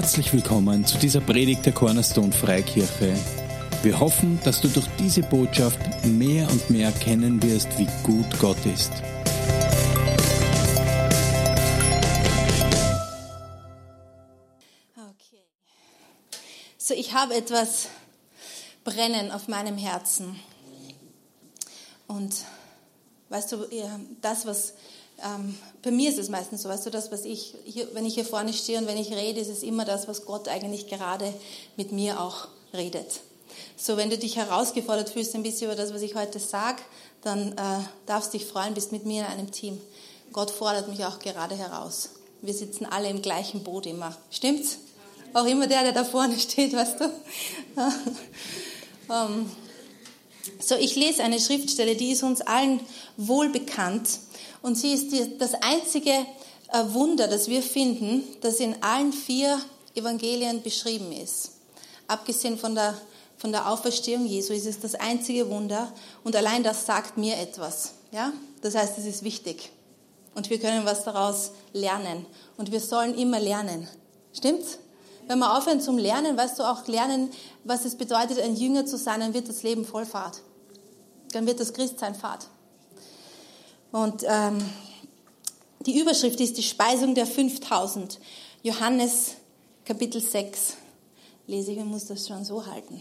Herzlich willkommen zu dieser Predigt der Cornerstone Freikirche. Wir hoffen, dass du durch diese Botschaft mehr und mehr erkennen wirst, wie gut Gott ist. Okay. So, ich habe etwas brennen auf meinem Herzen. Und weißt du, das, was ähm, bei mir ist es meistens so, weißt du, das, was ich, hier, wenn ich hier vorne stehe und wenn ich rede, ist es immer das, was Gott eigentlich gerade mit mir auch redet. So, wenn du dich herausgefordert fühlst ein bisschen über das, was ich heute sage, dann äh, darfst dich freuen, bist mit mir in einem Team. Gott fordert mich auch gerade heraus. Wir sitzen alle im gleichen Boot immer. Stimmt's? Auch immer der, der da vorne steht, weißt du? um, ähm, so, ich lese eine Schriftstelle, die ist uns allen wohl bekannt. Und sie ist die, das einzige äh, Wunder, das wir finden, das in allen vier Evangelien beschrieben ist. Abgesehen von der, von der Auferstehung Jesu ist es das einzige Wunder. Und allein das sagt mir etwas. Ja? Das heißt, es ist wichtig. Und wir können was daraus lernen. Und wir sollen immer lernen. Stimmt's? Wenn wir aufhören zum Lernen, weißt du auch lernen, was es bedeutet, ein Jünger zu sein, dann wird das Leben voll Fahrt. Dann wird das Christsein Fahrt. Und ähm, die Überschrift ist die Speisung der 5000. Johannes Kapitel 6. Lese ich, ich muss das schon so halten.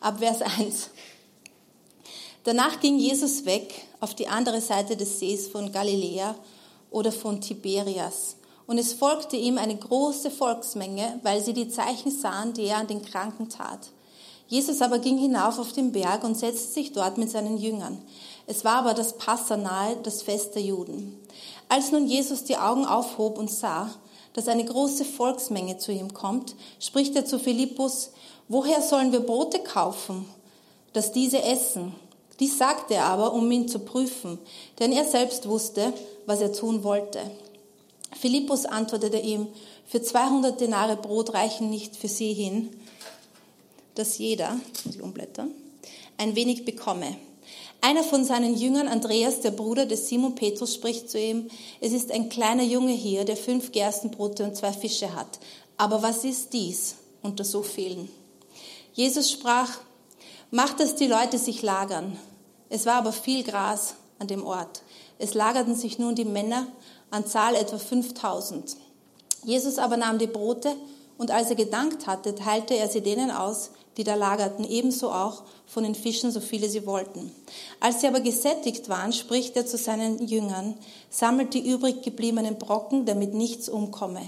Ab Vers 1. Danach ging Jesus weg auf die andere Seite des Sees von Galiläa oder von Tiberias. Und es folgte ihm eine große Volksmenge, weil sie die Zeichen sahen, die er an den Kranken tat. Jesus aber ging hinauf auf den Berg und setzte sich dort mit seinen Jüngern. Es war aber das Passa nahe, das Fest der Juden. Als nun Jesus die Augen aufhob und sah, dass eine große Volksmenge zu ihm kommt, spricht er zu Philippus, woher sollen wir Brote kaufen, dass diese essen? Dies sagte er aber, um ihn zu prüfen, denn er selbst wusste, was er tun wollte. Philippus antwortete ihm, für 200 Denare Brot reichen nicht für sie hin, dass jeder, muss ich umblättern, ein wenig bekomme. Einer von seinen Jüngern, Andreas, der Bruder des Simon Petrus, spricht zu ihm, es ist ein kleiner Junge hier, der fünf Gerstenbrote und zwei Fische hat. Aber was ist dies unter so vielen? Jesus sprach, macht, dass die Leute sich lagern. Es war aber viel Gras an dem Ort. Es lagerten sich nun die Männer, an Zahl etwa 5000. Jesus aber nahm die Brote und als er gedankt hatte, teilte er sie denen aus, die da lagerten, ebenso auch von den Fischen, so viele sie wollten. Als sie aber gesättigt waren, spricht er zu seinen Jüngern, sammelt die übrig gebliebenen Brocken, damit nichts umkomme.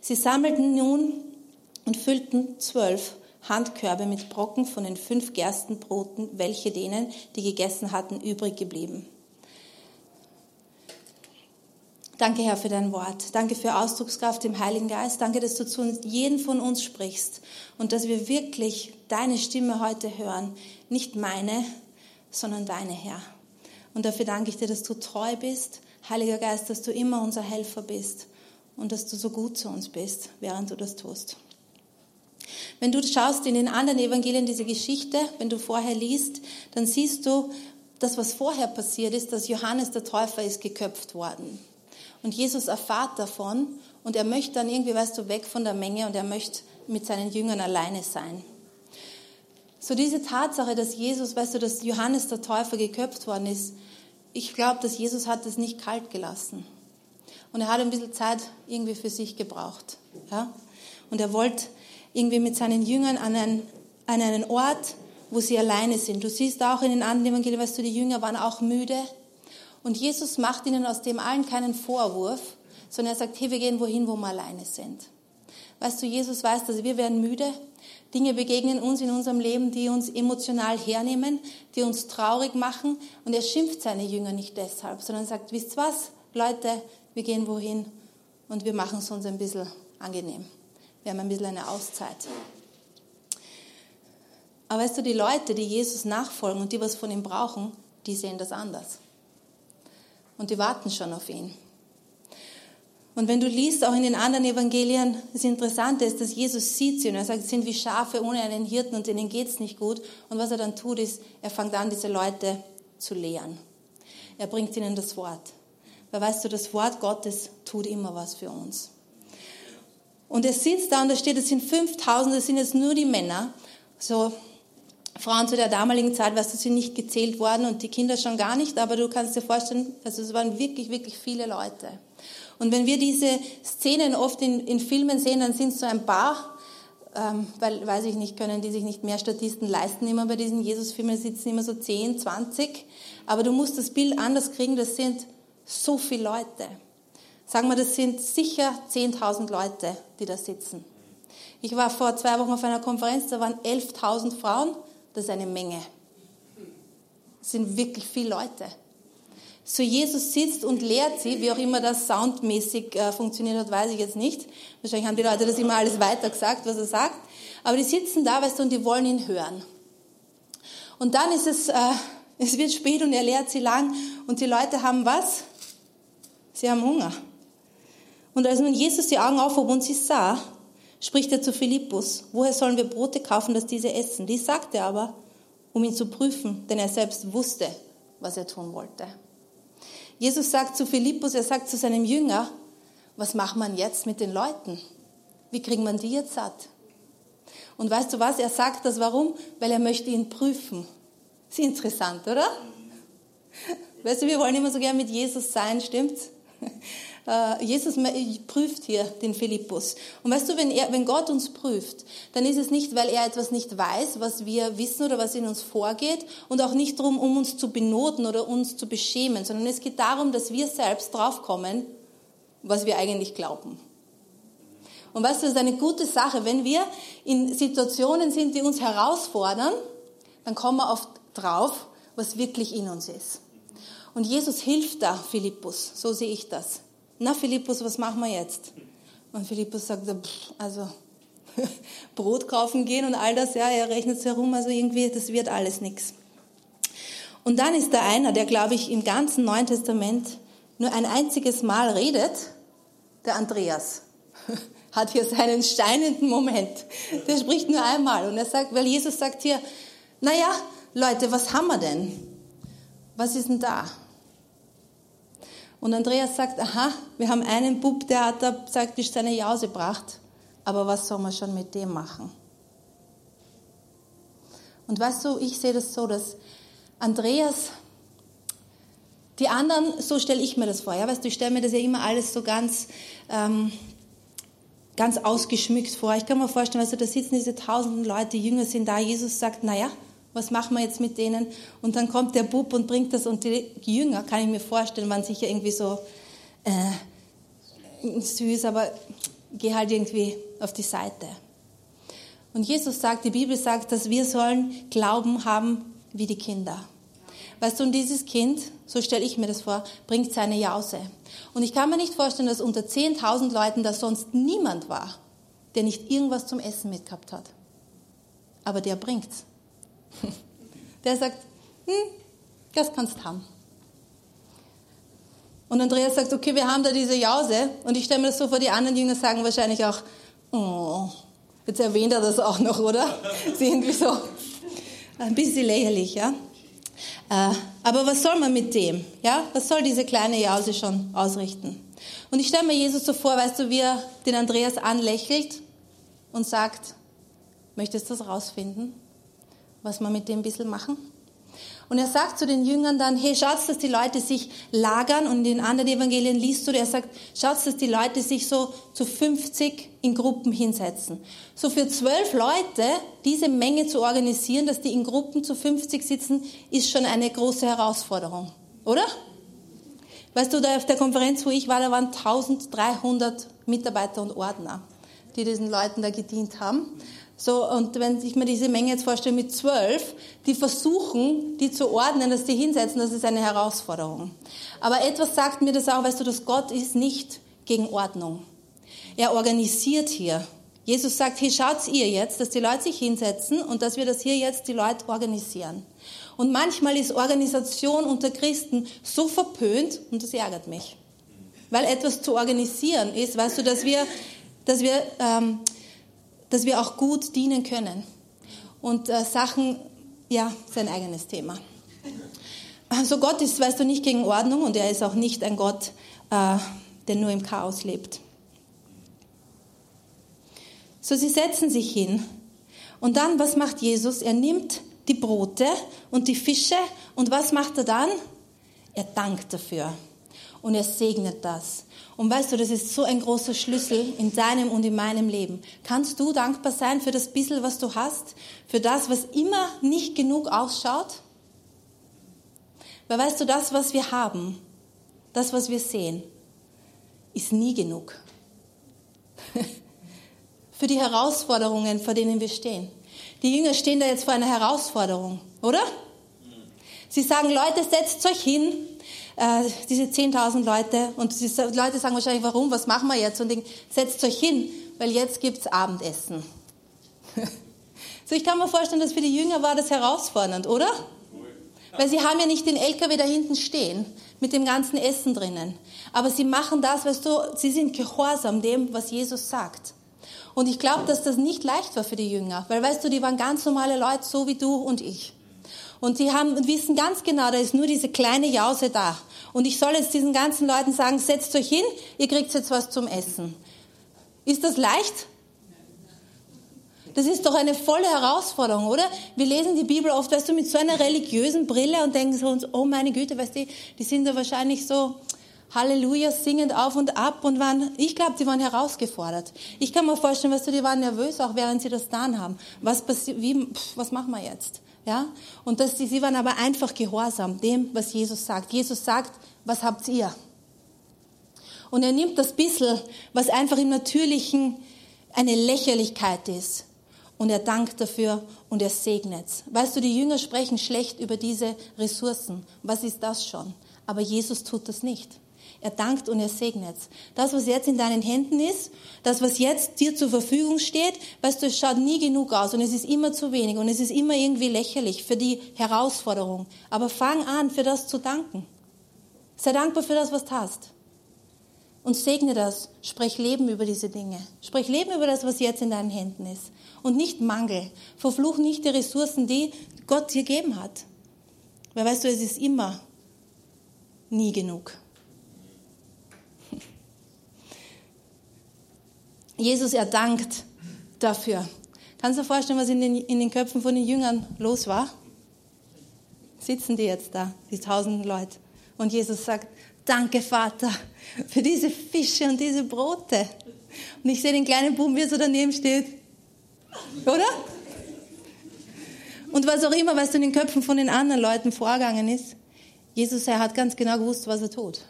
Sie sammelten nun und füllten zwölf Handkörbe mit Brocken von den fünf Gerstenbroten, welche denen, die gegessen hatten, übrig geblieben. Danke, Herr, für dein Wort. Danke für Ausdruckskraft im Heiligen Geist. Danke, dass du zu jedem von uns sprichst und dass wir wirklich deine Stimme heute hören. Nicht meine, sondern deine, Herr. Und dafür danke ich dir, dass du treu bist, Heiliger Geist, dass du immer unser Helfer bist und dass du so gut zu uns bist, während du das tust. Wenn du schaust in den anderen Evangelien diese Geschichte, wenn du vorher liest, dann siehst du, das, was vorher passiert ist, dass Johannes der Täufer ist geköpft worden. Und Jesus erfahrt davon und er möchte dann irgendwie, weißt du, weg von der Menge und er möchte mit seinen Jüngern alleine sein. So diese Tatsache, dass Jesus, weißt du, dass Johannes der Täufer geköpft worden ist, ich glaube, dass Jesus hat das nicht kalt gelassen. Und er hat ein bisschen Zeit irgendwie für sich gebraucht. Ja? Und er wollte irgendwie mit seinen Jüngern an einen, an einen Ort, wo sie alleine sind. Du siehst auch in den anderen Evangelien, weißt du, die Jünger waren auch müde. Und Jesus macht ihnen aus dem allen keinen Vorwurf, sondern er sagt, hey, wir gehen wohin, wo wir alleine sind. Weißt du, Jesus weiß, dass wir werden müde. Dinge begegnen uns in unserem Leben, die uns emotional hernehmen, die uns traurig machen. Und er schimpft seine Jünger nicht deshalb, sondern sagt, wisst was, Leute, wir gehen wohin und wir machen es uns ein bisschen angenehm. Wir haben ein bisschen eine Auszeit. Aber weißt du, die Leute, die Jesus nachfolgen und die was von ihm brauchen, die sehen das anders und die warten schon auf ihn. Und wenn du liest, auch in den anderen Evangelien, das Interessante ist, dass Jesus sieht sie und er sagt, sie sind wie Schafe ohne einen Hirten und denen geht's nicht gut. Und was er dann tut, ist, er fängt an, diese Leute zu lehren. Er bringt ihnen das Wort. Weil weißt du, das Wort Gottes tut immer was für uns. Und er sitzt da und da steht, es sind 5000, das sind jetzt nur die Männer. So Frauen zu der damaligen Zeit, weißt du, sind nicht gezählt worden und die Kinder schon gar nicht, aber du kannst dir vorstellen, also es waren wirklich, wirklich viele Leute. Und wenn wir diese Szenen oft in, in Filmen sehen, dann sind es so ein paar, ähm, weil, weiß ich nicht, können die sich nicht mehr Statisten leisten, immer bei diesen Jesus-Filmen sitzen immer so 10, 20. Aber du musst das Bild anders kriegen, das sind so viele Leute. Sagen wir, das sind sicher 10.000 Leute, die da sitzen. Ich war vor zwei Wochen auf einer Konferenz, da waren 11.000 Frauen, das ist eine Menge. Das sind wirklich viele Leute. So Jesus sitzt und lehrt sie, wie auch immer das soundmäßig äh, funktioniert hat, weiß ich jetzt nicht. Wahrscheinlich haben die Leute das immer alles weiter gesagt, was er sagt. Aber die sitzen da, weißt du, und die wollen ihn hören. Und dann ist es, äh, es wird spät und er lehrt sie lang und die Leute haben was? Sie haben Hunger. Und als nun Jesus die Augen aufhob und sie sah, spricht er zu Philippus, woher sollen wir Brote kaufen, dass diese essen? Dies sagte er aber, um ihn zu prüfen, denn er selbst wusste, was er tun wollte. Jesus sagt zu Philippus, er sagt zu seinem Jünger, was macht man jetzt mit den Leuten? Wie kriegt man die jetzt satt? Und weißt du was? Er sagt das warum? Weil er möchte ihn prüfen. Ist interessant, oder? Weißt du, wir wollen immer so gern mit Jesus sein, stimmt's? Äh, Jesus prüft hier den Philippus. Und weißt du, wenn, er, wenn Gott uns prüft, dann ist es nicht, weil er etwas nicht weiß, was wir wissen oder was in uns vorgeht und auch nicht darum, um uns zu benoten oder uns zu beschämen, sondern es geht darum, dass wir selbst draufkommen, was wir eigentlich glauben. Und weißt du, das ist eine gute Sache. Wenn wir in Situationen sind, die uns herausfordern, dann kommen wir oft drauf, was wirklich in uns ist. Und Jesus hilft da Philippus, so sehe ich das na Philippus, was machen wir jetzt? Und Philippus sagt, also Brot kaufen gehen und all das, ja, er rechnet es herum, also irgendwie, das wird alles nichts. Und dann ist da einer, der, glaube ich, im ganzen Neuen Testament nur ein einziges Mal redet, der Andreas. Hat hier seinen steinenden Moment. Der spricht nur einmal. Und er sagt, weil Jesus sagt hier, naja, Leute, was haben wir denn? Was ist denn da? Und Andreas sagt, aha, wir haben einen Bub, der hat da praktisch seine Jause gebracht, aber was soll man schon mit dem machen? Und weißt du, ich sehe das so, dass Andreas, die anderen, so stelle ich mir das vor, ja, weißt du, ich stelle mir das ja immer alles so ganz, ähm, ganz ausgeschmückt vor. Ich kann mir vorstellen, weißt du, da sitzen diese tausenden Leute, die Jünger sind da, Jesus sagt, naja, was machen wir jetzt mit denen? Und dann kommt der Bub und bringt das und die Jünger, kann ich mir vorstellen, waren sicher irgendwie so äh, süß, aber geh halt irgendwie auf die Seite. Und Jesus sagt, die Bibel sagt, dass wir sollen Glauben haben wie die Kinder. Weißt du, und dieses Kind, so stelle ich mir das vor, bringt seine Jause. Und ich kann mir nicht vorstellen, dass unter 10.000 Leuten da sonst niemand war, der nicht irgendwas zum Essen mitgehabt hat. Aber der bringt's. Der sagt, hm, das kannst du haben. Und Andreas sagt, okay, wir haben da diese Jause. Und ich stelle mir das so vor, die anderen Jünger sagen wahrscheinlich auch, oh, jetzt erwähnt er das auch noch, oder? Sie irgendwie so ein bisschen lächerlich, ja. Äh, aber was soll man mit dem? Ja, was soll diese kleine Jause schon ausrichten? Und ich stelle mir Jesus so vor, weißt du, wie er den Andreas anlächelt und sagt, möchtest du das rausfinden? Was wir mit dem ein bisschen machen. Und er sagt zu den Jüngern dann, hey, schaut, dass die Leute sich lagern. Und in anderen Evangelien liest du, er sagt, schaut, dass die Leute sich so zu 50 in Gruppen hinsetzen. So für zwölf Leute diese Menge zu organisieren, dass die in Gruppen zu 50 sitzen, ist schon eine große Herausforderung. Oder? Weißt du, da auf der Konferenz, wo ich war, da waren 1300 Mitarbeiter und Ordner, die diesen Leuten da gedient haben. So, und wenn ich mir diese Menge jetzt vorstelle mit zwölf, die versuchen, die zu ordnen, dass die hinsetzen, das ist eine Herausforderung. Aber etwas sagt mir das auch, weißt du, dass Gott ist nicht gegen Ordnung. Er organisiert hier. Jesus sagt, hier schaut's ihr jetzt, dass die Leute sich hinsetzen und dass wir das hier jetzt die Leute organisieren. Und manchmal ist Organisation unter Christen so verpönt und das ärgert mich. Weil etwas zu organisieren ist, weißt du, dass wir, dass wir ähm, dass wir auch gut dienen können. Und äh, Sachen, ja, sein eigenes Thema. Also Gott ist, weißt du, nicht gegen Ordnung und er ist auch nicht ein Gott, äh, der nur im Chaos lebt. So, sie setzen sich hin. Und dann, was macht Jesus? Er nimmt die Brote und die Fische. Und was macht er dann? Er dankt dafür. Und er segnet das. Und weißt du, das ist so ein großer Schlüssel in deinem und in meinem Leben. Kannst du dankbar sein für das bisschen, was du hast? Für das, was immer nicht genug ausschaut? Weil weißt du, das, was wir haben, das, was wir sehen, ist nie genug. für die Herausforderungen, vor denen wir stehen. Die Jünger stehen da jetzt vor einer Herausforderung, oder? Sie sagen, Leute, setzt euch hin, äh, diese 10.000 Leute, und die Leute sagen wahrscheinlich, warum, was machen wir jetzt? Und denken, setzt euch hin, weil jetzt gibt's Abendessen. so, ich kann mir vorstellen, dass für die Jünger war das herausfordernd, oder? Weil sie haben ja nicht den LKW da hinten stehen mit dem ganzen Essen drinnen. Aber sie machen das, weißt du, sie sind gehorsam dem, was Jesus sagt. Und ich glaube, dass das nicht leicht war für die Jünger, weil weißt du, die waren ganz normale Leute, so wie du und ich. Und die haben, wissen ganz genau, da ist nur diese kleine Jause da. Und ich soll jetzt diesen ganzen Leuten sagen, setzt euch hin, ihr kriegt jetzt was zum Essen. Ist das leicht? Das ist doch eine volle Herausforderung, oder? Wir lesen die Bibel oft, weißt du, mit so einer religiösen Brille und denken so uns, oh meine Güte, weißt du, die sind da wahrscheinlich so Halleluja singend auf und ab und waren, ich glaube, die waren herausgefordert. Ich kann mir vorstellen, weißt du, die waren nervös, auch während sie das getan haben. Was passiert, wie, pff, was machen wir jetzt? Ja? Und das, sie waren aber einfach gehorsam dem, was Jesus sagt. Jesus sagt, was habt ihr? Und er nimmt das bisschen, was einfach im Natürlichen eine Lächerlichkeit ist. Und er dankt dafür und er segnet Weißt du, die Jünger sprechen schlecht über diese Ressourcen. Was ist das schon? Aber Jesus tut das nicht. Er dankt und er segnet. Das, was jetzt in deinen Händen ist, das, was jetzt dir zur Verfügung steht, weißt du, es schaut nie genug aus und es ist immer zu wenig und es ist immer irgendwie lächerlich für die Herausforderung. Aber fang an, für das zu danken. Sei dankbar für das, was du hast. Und segne das. Sprech Leben über diese Dinge. Sprech Leben über das, was jetzt in deinen Händen ist. Und nicht Mangel. Verfluch nicht die Ressourcen, die Gott dir gegeben hat. Weil weißt du, es ist immer nie genug. Jesus, er dankt dafür. Kannst du dir vorstellen, was in den, in den Köpfen von den Jüngern los war? Sitzen die jetzt da, die tausend Leute. Und Jesus sagt, danke Vater für diese Fische und diese Brote. Und ich sehe den kleinen Buben, wie er so daneben steht. Oder? Und was auch immer, was in den Köpfen von den anderen Leuten vorgegangen ist, Jesus, er hat ganz genau gewusst, was er tut.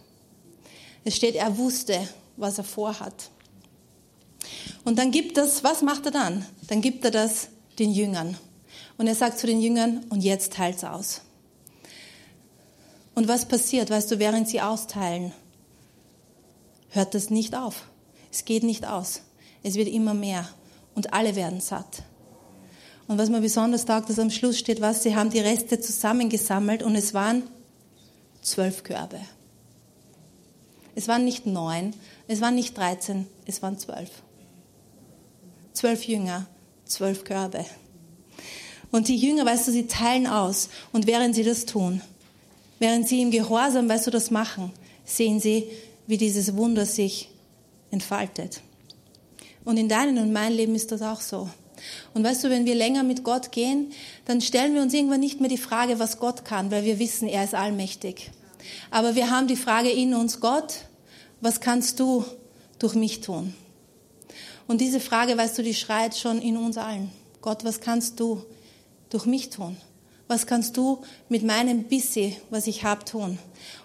Es steht, er wusste, was er vorhat. Und dann gibt das, was macht er dann? Dann gibt er das den Jüngern. Und er sagt zu den Jüngern, und jetzt teilt's aus. Und was passiert, weißt du, während sie austeilen, hört das nicht auf. Es geht nicht aus. Es wird immer mehr. Und alle werden satt. Und was mir besonders taugt, dass am Schluss steht, was, sie haben die Reste zusammengesammelt und es waren zwölf Körbe. Es waren nicht neun, es waren nicht dreizehn, es waren zwölf zwölf Jünger, zwölf Körbe. Und die Jünger, weißt du, sie teilen aus. Und während sie das tun, während sie im Gehorsam, weißt du, das machen, sehen sie, wie dieses Wunder sich entfaltet. Und in deinem und meinem Leben ist das auch so. Und weißt du, wenn wir länger mit Gott gehen, dann stellen wir uns irgendwann nicht mehr die Frage, was Gott kann, weil wir wissen, er ist allmächtig. Aber wir haben die Frage in uns, Gott, was kannst du durch mich tun? Und diese Frage, weißt du, die schreit schon in uns allen. Gott, was kannst du durch mich tun? Was kannst du mit meinem Bissi, was ich habe, tun?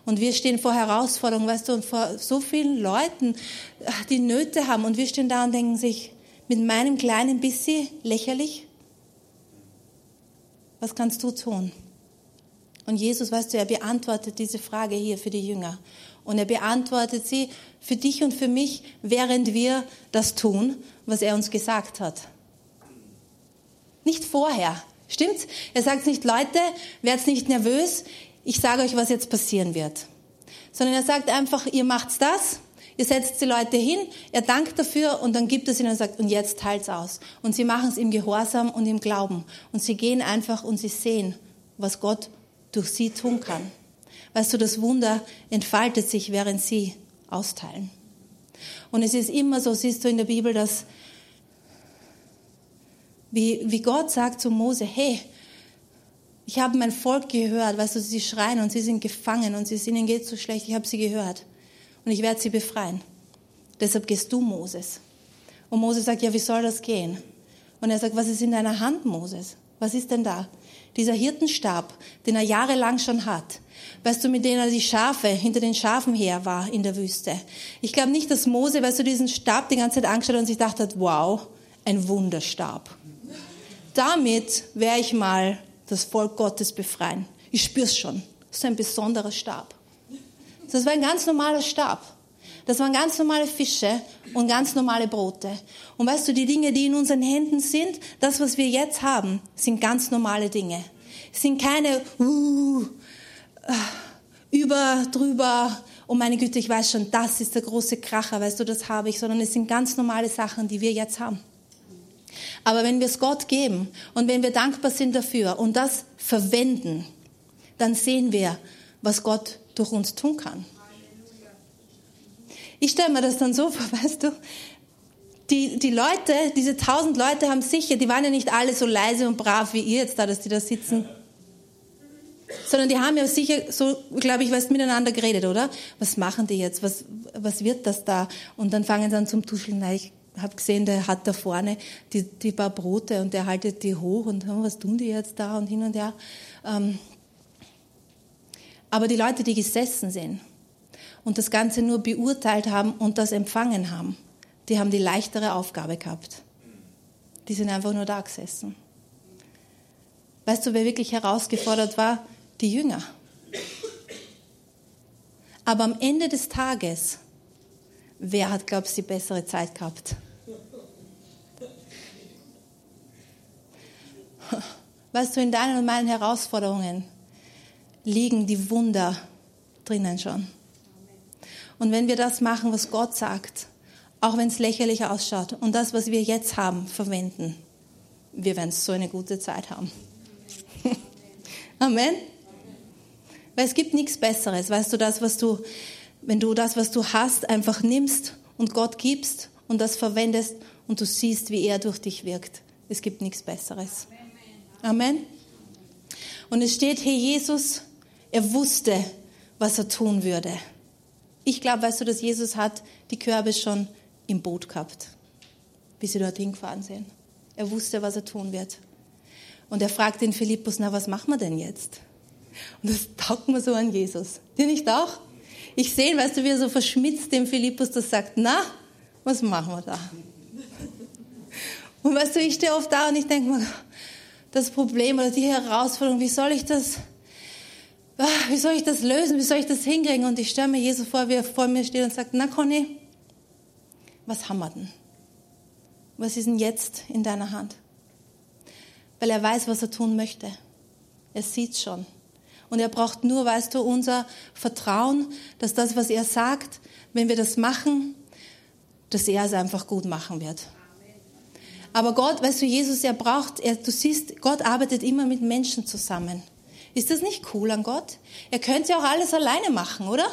Und wir stehen vor Herausforderungen, weißt du, und vor so vielen Leuten, die Nöte haben. Und wir stehen da und denken sich, mit meinem kleinen Bissi lächerlich? Was kannst du tun? Und Jesus, weißt du, er beantwortet diese Frage hier für die Jünger. Und er beantwortet sie für dich und für mich, während wir das tun, was er uns gesagt hat. Nicht vorher. Stimmt's? Er sagt nicht, Leute, werdet nicht nervös, ich sage euch, was jetzt passieren wird. Sondern er sagt einfach, ihr macht's das, ihr setzt die Leute hin, er dankt dafür und dann gibt es ihnen und sagt, und jetzt teilt's aus. Und sie machen es im Gehorsam und im Glauben. Und sie gehen einfach und sie sehen, was Gott durch sie tun kann. Weißt du, das Wunder entfaltet sich, während sie austeilen. Und es ist immer so, siehst du in der Bibel, dass wie, wie Gott sagt zu Mose, hey, ich habe mein Volk gehört, weißt du, sie schreien und sie sind gefangen und sie, ihnen geht so schlecht, ich habe sie gehört und ich werde sie befreien. Deshalb gehst du, Moses. Und Moses sagt, ja, wie soll das gehen? Und er sagt, was ist in deiner Hand, Moses? Was ist denn da? Dieser Hirtenstab, den er jahrelang schon hat. Weißt du, mit dem er die Schafe hinter den Schafen her war in der Wüste. Ich glaube nicht, dass Mose, weißt du, diesen Stab die ganze Zeit angeschaut und sich gedacht hat, wow, ein Wunderstab. Damit werde ich mal das Volk Gottes befreien. Ich spür's schon. Das ist ein besonderer Stab. Das war ein ganz normaler Stab. Das waren ganz normale Fische und ganz normale Brote. Und weißt du, die Dinge, die in unseren Händen sind, das, was wir jetzt haben, sind ganz normale Dinge. Sind keine uh, über, drüber, oh meine Güte, ich weiß schon, das ist der große Kracher, weißt du, das habe ich, sondern es sind ganz normale Sachen, die wir jetzt haben. Aber wenn wir es Gott geben und wenn wir dankbar sind dafür und das verwenden, dann sehen wir, was Gott durch uns tun kann. Ich stelle mir das dann so vor, weißt du, die, die Leute, diese tausend Leute haben sicher, die waren ja nicht alle so leise und brav wie ihr jetzt da, dass die da sitzen. Sondern die haben ja sicher so, glaube ich, weißt, miteinander geredet, oder? Was machen die jetzt? Was, was wird das da? Und dann fangen sie an zum Tuscheln. Na, ich habe gesehen, der hat da vorne die, die paar Brote und der haltet die hoch und hm, was tun die jetzt da und hin und her. Ähm, aber die Leute, die gesessen sind und das Ganze nur beurteilt haben und das empfangen haben, die haben die leichtere Aufgabe gehabt. Die sind einfach nur da gesessen. Weißt du, wer wirklich herausgefordert war? Die Jünger. Aber am Ende des Tages, wer hat, glaubst du, die bessere Zeit gehabt? Weißt du, in deinen und meinen Herausforderungen liegen die Wunder drinnen schon. Und wenn wir das machen, was Gott sagt, auch wenn es lächerlich ausschaut, und das, was wir jetzt haben, verwenden, wir werden so eine gute Zeit haben. Amen. Weil es gibt nichts Besseres. Weißt du, das, was du, wenn du das, was du hast, einfach nimmst und Gott gibst und das verwendest und du siehst, wie er durch dich wirkt. Es gibt nichts Besseres. Amen. Und es steht, hey Jesus, er wusste, was er tun würde. Ich glaube, weißt du, dass Jesus hat die Körbe schon im Boot gehabt, wie sie dorthin gefahren sind. Er wusste, was er tun wird. Und er fragt den Philippus, na, was machen wir denn jetzt? Und das taugt mir so an Jesus. Dir nicht auch? Ich sehe, weißt du, wie er so verschmitzt dem Philippus das sagt, na, was machen wir da? Und weißt du, ich stehe oft da und ich denke mir, das Problem oder die Herausforderung, wie soll ich das wie soll ich das lösen, wie soll ich das hinkriegen? Und ich stelle mir Jesus vor, wie er vor mir steht und sagt, na Conny, was haben wir denn? Was ist denn jetzt in deiner Hand? Weil er weiß, was er tun möchte. Er sieht schon. Und er braucht nur, weißt du, unser Vertrauen, dass das, was er sagt, wenn wir das machen, dass er es einfach gut machen wird. Aber Gott, weißt du, Jesus, er braucht, er, du siehst, Gott arbeitet immer mit Menschen zusammen. Ist das nicht cool an Gott? Er könnte ja auch alles alleine machen, oder?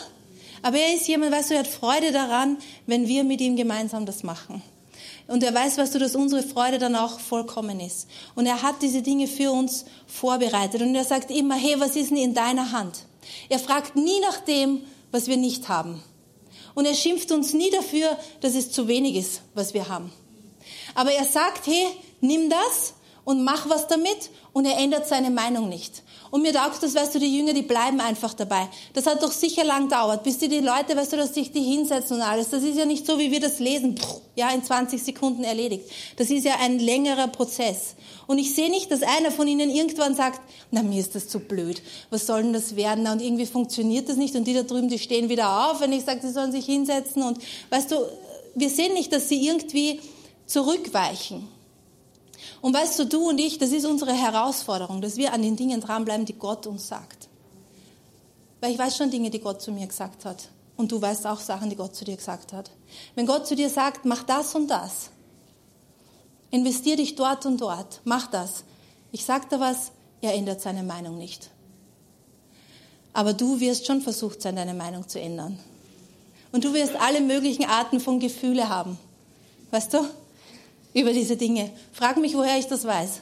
Aber er ist jemand, weißt du, er hat Freude daran, wenn wir mit ihm gemeinsam das machen. Und er weiß, weißt du, dass unsere Freude dann auch vollkommen ist. Und er hat diese Dinge für uns vorbereitet. Und er sagt immer, hey, was ist denn in deiner Hand? Er fragt nie nach dem, was wir nicht haben. Und er schimpft uns nie dafür, dass es zu wenig ist, was wir haben. Aber er sagt, hey, nimm das und mach was damit und er ändert seine Meinung nicht. Und mir taugt das, weißt du, die Jünger, die bleiben einfach dabei. Das hat doch sicher lang gedauert, bis die, die Leute, weißt du, dass sich die hinsetzen und alles. Das ist ja nicht so, wie wir das lesen, ja, in 20 Sekunden erledigt. Das ist ja ein längerer Prozess. Und ich sehe nicht, dass einer von ihnen irgendwann sagt, na, mir ist das zu blöd. Was soll denn das werden? Und irgendwie funktioniert das nicht. Und die da drüben, die stehen wieder auf, wenn ich sage, sie sollen sich hinsetzen. Und weißt du, wir sehen nicht, dass sie irgendwie zurückweichen. Und weißt du, du und ich, das ist unsere Herausforderung, dass wir an den Dingen dranbleiben, die Gott uns sagt. Weil ich weiß schon Dinge, die Gott zu mir gesagt hat. Und du weißt auch Sachen, die Gott zu dir gesagt hat. Wenn Gott zu dir sagt, mach das und das, investier dich dort und dort, mach das. Ich sag da was, er ändert seine Meinung nicht. Aber du wirst schon versucht sein, deine Meinung zu ändern. Und du wirst alle möglichen Arten von Gefühle haben. Weißt du? Über diese Dinge. Frag mich, woher ich das weiß.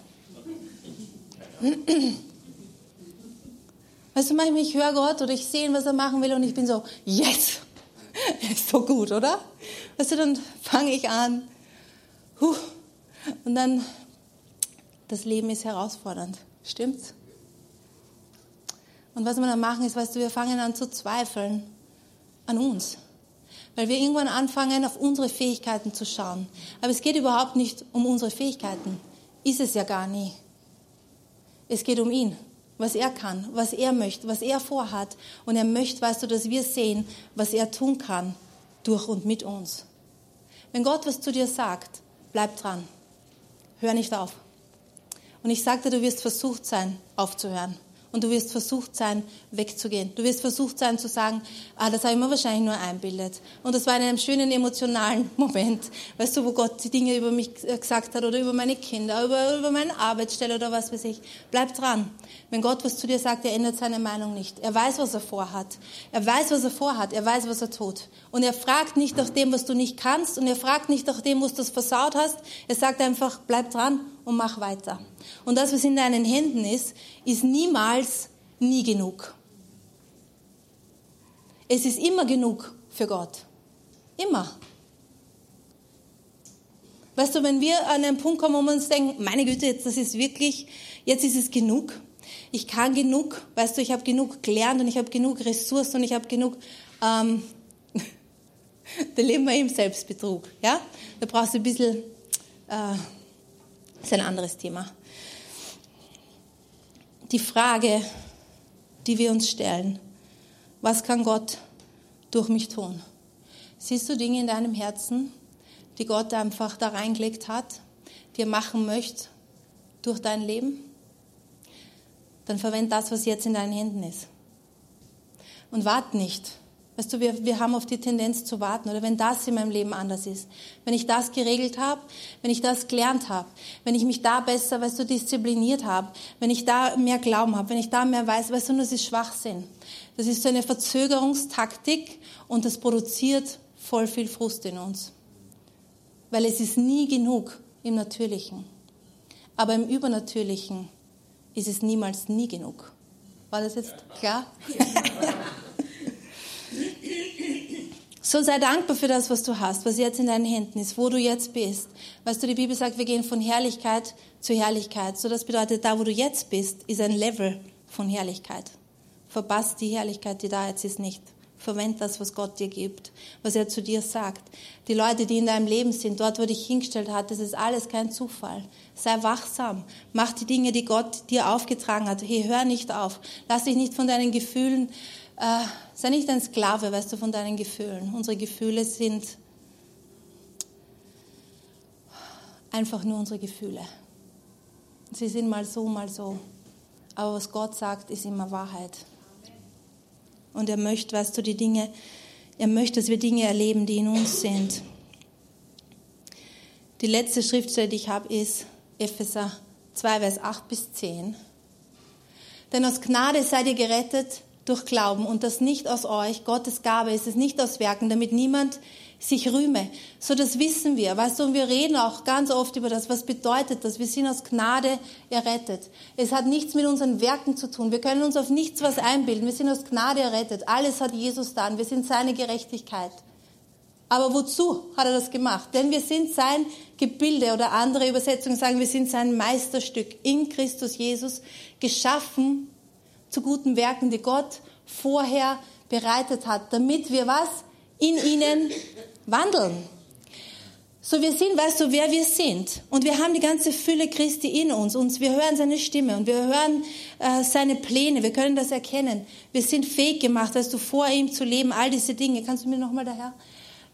Weißt du, manchmal ich höre Gott oder ich sehe, was er machen will und ich bin so, yes, ist so gut, oder? Weißt du, dann fange ich an. Huh, und dann, das Leben ist herausfordernd. Stimmt's? Und was wir dann machen, ist, weißt du, wir fangen an zu zweifeln an uns. Weil wir irgendwann anfangen, auf unsere Fähigkeiten zu schauen. Aber es geht überhaupt nicht um unsere Fähigkeiten. Ist es ja gar nie. Es geht um ihn, was er kann, was er möchte, was er vorhat. Und er möchte, weißt du, dass wir sehen, was er tun kann durch und mit uns. Wenn Gott was zu dir sagt, bleib dran. Hör nicht auf. Und ich sagte, du wirst versucht sein, aufzuhören. Und du wirst versucht sein, wegzugehen. Du wirst versucht sein zu sagen, ah, das habe ich mir wahrscheinlich nur einbildet. Und das war in einem schönen emotionalen Moment, weißt du, wo Gott die Dinge über mich gesagt hat oder über meine Kinder, über, über meine Arbeitsstelle oder was weiß ich. Bleib dran. Wenn Gott was zu dir sagt, er ändert seine Meinung nicht. Er weiß, was er vorhat. Er weiß, was er vorhat. Er weiß, was er tut. Und er fragt nicht nach dem, was du nicht kannst. Und er fragt nicht nach dem, was du versaut hast. Er sagt einfach, bleib dran und mach weiter. Und das, was in deinen Händen ist, ist niemals nie genug. Es ist immer genug für Gott. Immer. Weißt du, wenn wir an einen Punkt kommen, wo wir uns denken, meine Güte, jetzt, das ist wirklich, jetzt ist es genug. Ich kann genug, weißt du, ich habe genug gelernt und ich habe genug Ressourcen und ich habe genug, ähm, da leben wir im Selbstbetrug, ja? Da brauchst du ein bisschen, äh, ist ein anderes Thema. Die Frage, die wir uns stellen, was kann Gott durch mich tun? Siehst du Dinge in deinem Herzen, die Gott einfach da reingelegt hat, die er machen möchte durch dein Leben? Dann verwende das, was jetzt in deinen Händen ist. Und wart nicht, Weißt du, wir, wir haben oft die Tendenz zu warten oder wenn das in meinem Leben anders ist, wenn ich das geregelt habe, wenn ich das gelernt habe, wenn ich mich da besser, weißt du, diszipliniert habe, wenn ich da mehr Glauben habe, wenn ich da mehr weiß, weißt du, das ist Schwachsinn. Das ist so eine Verzögerungstaktik und das produziert voll viel Frust in uns. Weil es ist nie genug im Natürlichen. Aber im Übernatürlichen ist es niemals nie genug. War das jetzt klar? So sei dankbar für das, was du hast, was jetzt in deinen Händen ist, wo du jetzt bist. Weißt du, die Bibel sagt, wir gehen von Herrlichkeit zu Herrlichkeit. So das bedeutet, da wo du jetzt bist, ist ein Level von Herrlichkeit. Verpasst die Herrlichkeit, die da jetzt ist, nicht. Verwend das, was Gott dir gibt, was er zu dir sagt. Die Leute, die in deinem Leben sind, dort, wo dich hingestellt hat, das ist alles kein Zufall. Sei wachsam. Mach die Dinge, die Gott dir aufgetragen hat. Hey, hör nicht auf. Lass dich nicht von deinen Gefühlen äh, sei nicht ein Sklave, weißt du, von deinen Gefühlen. Unsere Gefühle sind einfach nur unsere Gefühle. Sie sind mal so, mal so. Aber was Gott sagt, ist immer Wahrheit. Und er möchte, weißt du, die Dinge, er möchte, dass wir Dinge erleben, die in uns sind. Die letzte Schriftstelle, die ich habe, ist Epheser 2, Vers 8 bis 10. Denn aus Gnade seid ihr gerettet durch Glauben und das nicht aus euch. Gottes Gabe ist es nicht aus Werken, damit niemand sich rühme. So das wissen wir. Weißt du, und wir reden auch ganz oft über das. Was bedeutet das? Wir sind aus Gnade errettet. Es hat nichts mit unseren Werken zu tun. Wir können uns auf nichts was einbilden. Wir sind aus Gnade errettet. Alles hat Jesus dann. Wir sind seine Gerechtigkeit. Aber wozu hat er das gemacht? Denn wir sind sein Gebilde oder andere Übersetzungen sagen, wir sind sein Meisterstück in Christus Jesus geschaffen zu guten Werken, die Gott vorher bereitet hat, damit wir was? In ihnen wandeln. So, wir sind, weißt du, wer wir sind. Und wir haben die ganze Fülle Christi in uns. Und wir hören seine Stimme und wir hören äh, seine Pläne. Wir können das erkennen. Wir sind fähig gemacht, weißt du, vor ihm zu leben. All diese Dinge. Kannst du mir nochmal daher?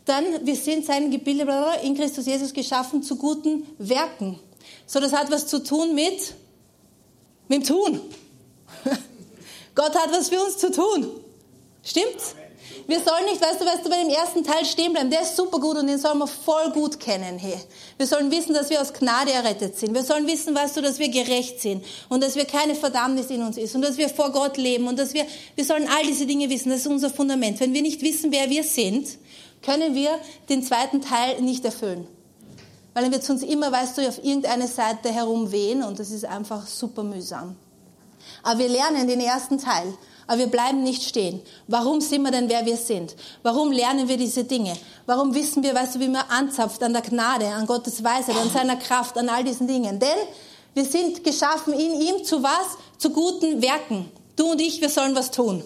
Dann, wir sind sein Gebilde in Christus Jesus geschaffen zu guten Werken. So, das hat was zu tun mit, mit dem Tun. Gott hat was für uns zu tun. Stimmt's? Wir sollen nicht, weißt du, weißt du, bei dem ersten Teil stehen bleiben. Der ist super gut und den sollen wir voll gut kennen. Hey. Wir sollen wissen, dass wir aus Gnade errettet sind. Wir sollen wissen, weißt du, dass wir gerecht sind und dass wir keine Verdammnis in uns ist und dass wir vor Gott leben und dass wir, wir sollen all diese Dinge wissen. Das ist unser Fundament. Wenn wir nicht wissen, wer wir sind, können wir den zweiten Teil nicht erfüllen. Weil dann wird es uns immer, weißt du, auf irgendeine Seite herumwehen und das ist einfach super mühsam. Aber wir lernen den ersten Teil. Aber wir bleiben nicht stehen. Warum sind wir denn, wer wir sind? Warum lernen wir diese Dinge? Warum wissen wir, weißt du, wie man anzapft an der Gnade, an Gottes Weisheit, an seiner Kraft, an all diesen Dingen? Denn wir sind geschaffen in ihm zu was? Zu guten Werken. Du und ich, wir sollen was tun.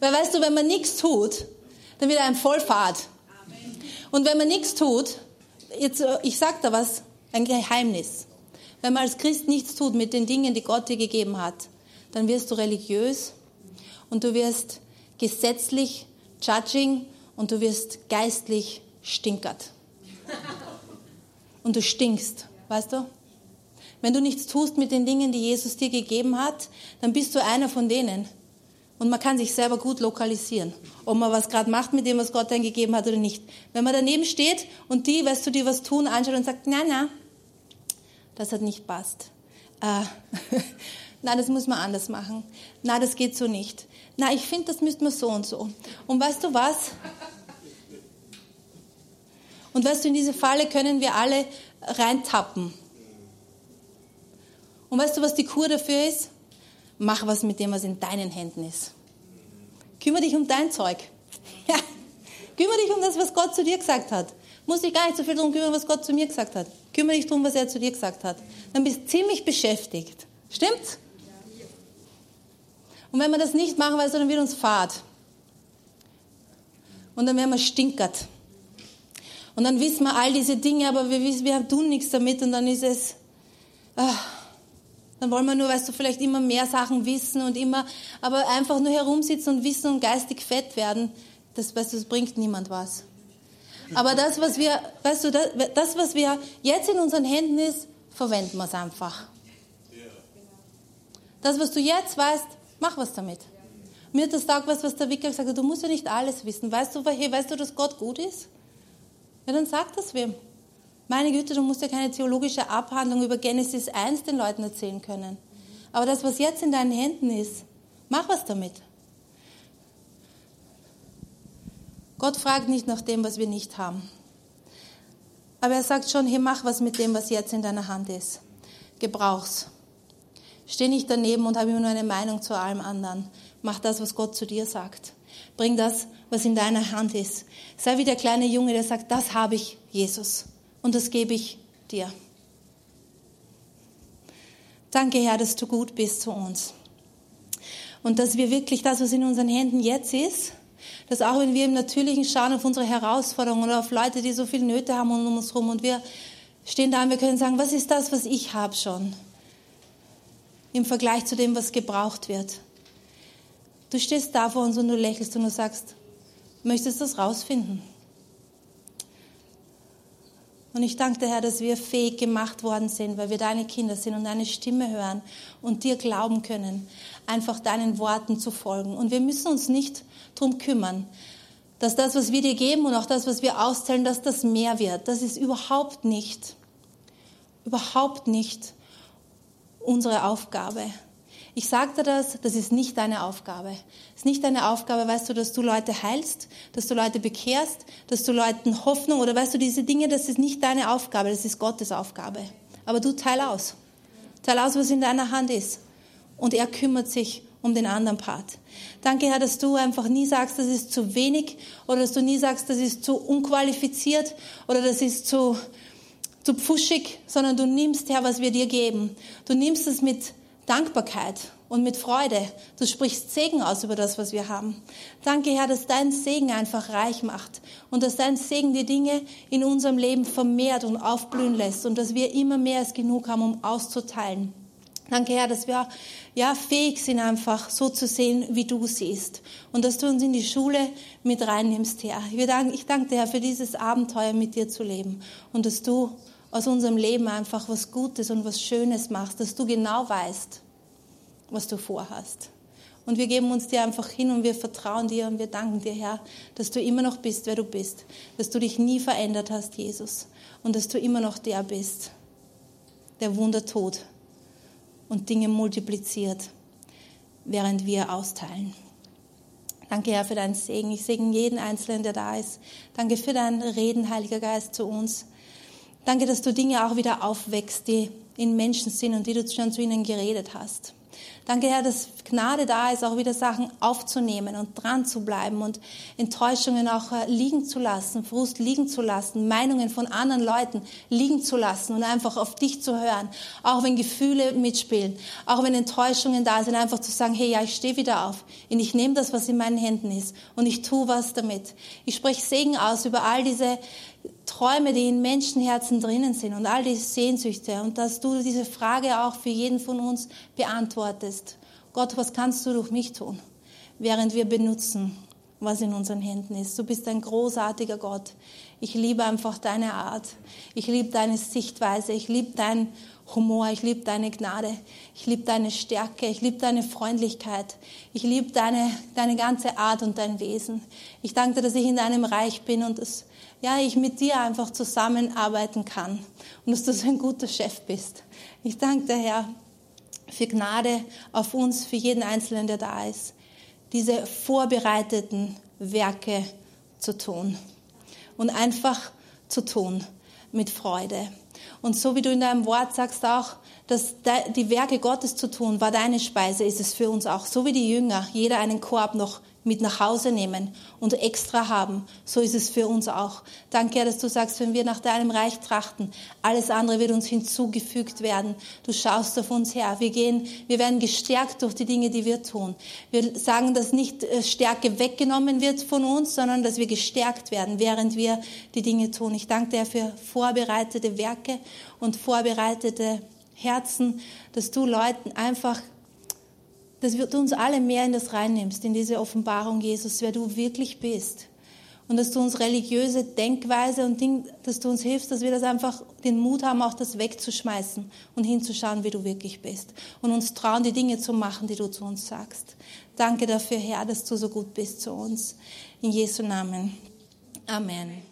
Weil weißt du, wenn man nichts tut, dann wird einem voll fad. Und wenn man nichts tut, jetzt, ich sag da was, ein Geheimnis. Wenn man als Christ nichts tut mit den Dingen, die Gott dir gegeben hat, dann wirst du religiös und du wirst gesetzlich judging und du wirst geistlich stinkert. Und du stinkst, weißt du? Wenn du nichts tust mit den Dingen, die Jesus dir gegeben hat, dann bist du einer von denen. Und man kann sich selber gut lokalisieren, ob man was gerade macht mit dem, was Gott einem gegeben hat oder nicht. Wenn man daneben steht und die, weißt du, die was tun, anschaut und sagt, na, na, das hat nicht passt. Äh, Nein, das muss man anders machen. Nein, das geht so nicht. Nein, ich finde, das müsste man so und so. Und weißt du was? Und weißt du, in diese Falle können wir alle reintappen. Und weißt du, was die Kur dafür ist? Mach was mit dem, was in deinen Händen ist. Kümmere dich um dein Zeug. Ja. Kümmere dich um das, was Gott zu dir gesagt hat. Muss dich gar nicht so viel darum kümmern, was Gott zu mir gesagt hat. Kümmere dich darum, was er zu dir gesagt hat. Dann bist du ziemlich beschäftigt. Stimmt's? Und wenn wir das nicht machen, weißt du, dann wird uns fad. Und dann werden wir stinkert. Und dann wissen wir all diese Dinge, aber wir, wissen, wir tun nichts damit und dann ist es, ach, dann wollen wir nur, weißt du, vielleicht immer mehr Sachen wissen und immer, aber einfach nur herumsitzen und wissen und geistig fett werden, das, weißt du, das bringt niemand was. Aber das, was wir, weißt du, das, das, was wir jetzt in unseren Händen ist, verwenden wir es einfach. Das, was du jetzt weißt, mach was damit. Mir hat das Tag was, was der Wicker gesagt hat, du musst ja nicht alles wissen. Weißt du, hey, weißt du, dass Gott gut ist? Ja, dann sag das wem. Meine Güte, du musst ja keine theologische Abhandlung über Genesis 1 den Leuten erzählen können. Aber das, was jetzt in deinen Händen ist, mach was damit. Gott fragt nicht nach dem, was wir nicht haben. Aber er sagt schon, hey, mach was mit dem, was jetzt in deiner Hand ist. Gebrauch's. Steh nicht daneben und habe immer nur eine Meinung zu allem anderen. Mach das, was Gott zu dir sagt. Bring das, was in deiner Hand ist. Sei wie der kleine Junge, der sagt, das habe ich, Jesus. Und das gebe ich dir. Danke, Herr, dass du gut bist zu uns. Und dass wir wirklich das, was in unseren Händen jetzt ist, dass auch wenn wir im Natürlichen schauen auf unsere Herausforderungen oder auf Leute, die so viel Nöte haben um uns herum und wir stehen da und wir können sagen, was ist das, was ich habe schon im Vergleich zu dem, was gebraucht wird. Du stehst da vor uns und du lächelst und du sagst, möchtest du das rausfinden? Und ich danke dir, Herr, dass wir fähig gemacht worden sind, weil wir deine Kinder sind und deine Stimme hören und dir glauben können, einfach deinen Worten zu folgen. Und wir müssen uns nicht darum kümmern, dass das, was wir dir geben und auch das, was wir auszählen, dass das mehr wird. Das ist überhaupt nicht, überhaupt nicht unsere Aufgabe. Ich dir das, das ist nicht deine Aufgabe. Es ist nicht deine Aufgabe, weißt du, dass du Leute heilst, dass du Leute bekehrst, dass du Leuten Hoffnung oder weißt du, diese Dinge, das ist nicht deine Aufgabe, das ist Gottes Aufgabe. Aber du teil aus. Teil aus, was in deiner Hand ist. Und er kümmert sich um den anderen Part. Danke, Herr, dass du einfach nie sagst, das ist zu wenig oder dass du nie sagst, das ist zu unqualifiziert oder das ist zu, zu pfuschig, sondern du nimmst, Herr, was wir dir geben. Du nimmst es mit Dankbarkeit und mit Freude. Du sprichst Segen aus über das, was wir haben. Danke, Herr, dass dein Segen einfach reich macht und dass dein Segen die Dinge in unserem Leben vermehrt und aufblühen lässt und dass wir immer mehr als genug haben, um auszuteilen. Danke, Herr, dass wir ja fähig sind, einfach so zu sehen, wie du siehst. Und dass du uns in die Schule mit reinnimmst, Herr. Ich danke dir, Herr, für dieses Abenteuer mit dir zu leben. Und dass du aus unserem Leben einfach was Gutes und was Schönes machst, dass du genau weißt, was du vorhast. Und wir geben uns dir einfach hin und wir vertrauen dir und wir danken dir, Herr, dass du immer noch bist, wer du bist. Dass du dich nie verändert hast, Jesus. Und dass du immer noch der bist, der Wunder tut und Dinge multipliziert, während wir austeilen. Danke, Herr, für deinen Segen. Ich segne jeden Einzelnen, der da ist. Danke für dein Reden, Heiliger Geist, zu uns. Danke, dass du Dinge auch wieder aufwächst, die in Menschen sind und die du schon zu ihnen geredet hast. Danke, Herr, dass Gnade da ist, auch wieder Sachen aufzunehmen und dran zu bleiben und Enttäuschungen auch äh, liegen zu lassen, Frust liegen zu lassen, Meinungen von anderen Leuten liegen zu lassen und einfach auf dich zu hören. Auch wenn Gefühle mitspielen, auch wenn Enttäuschungen da sind, einfach zu sagen, hey, ja, ich stehe wieder auf und ich nehme das, was in meinen Händen ist und ich tue was damit. Ich spreche Segen aus über all diese Träume, die in Menschenherzen drinnen sind und all diese Sehnsüchte und dass du diese Frage auch für jeden von uns beantwortest. Gott, was kannst du durch mich tun, während wir benutzen, was in unseren Händen ist. Du bist ein großartiger Gott. Ich liebe einfach deine Art. Ich liebe deine Sichtweise. Ich liebe deinen Humor. Ich liebe deine Gnade. Ich liebe deine Stärke. Ich liebe deine Freundlichkeit. Ich liebe deine, deine ganze Art und dein Wesen. Ich danke dir, dass ich in deinem Reich bin und dass ja, ich mit dir einfach zusammenarbeiten kann und dass du so ein guter Chef bist. Ich danke dir, Herr, für Gnade auf uns, für jeden Einzelnen, der da ist, diese vorbereiteten Werke zu tun und einfach zu tun mit Freude. Und so wie du in deinem Wort sagst auch, dass die Werke Gottes zu tun war deine Speise, ist es für uns auch. So wie die Jünger jeder einen Korb noch mit nach Hause nehmen und extra haben. So ist es für uns auch. Danke, Herr, dass du sagst, wenn wir nach deinem Reich trachten, alles andere wird uns hinzugefügt werden. Du schaust auf uns her. Wir gehen, wir werden gestärkt durch die Dinge, die wir tun. Wir sagen, dass nicht äh, Stärke weggenommen wird von uns, sondern dass wir gestärkt werden, während wir die Dinge tun. Ich danke dir für vorbereitete Werke und vorbereitete Herzen, dass du Leuten einfach dass du uns alle mehr in das reinnimmst, in diese Offenbarung, Jesus, wer du wirklich bist. Und dass du uns religiöse Denkweise und Ding, dass du uns hilfst, dass wir das einfach den Mut haben, auch das wegzuschmeißen und hinzuschauen, wie du wirklich bist. Und uns trauen, die Dinge zu machen, die du zu uns sagst. Danke dafür, Herr, dass du so gut bist zu uns. In Jesu Namen. Amen.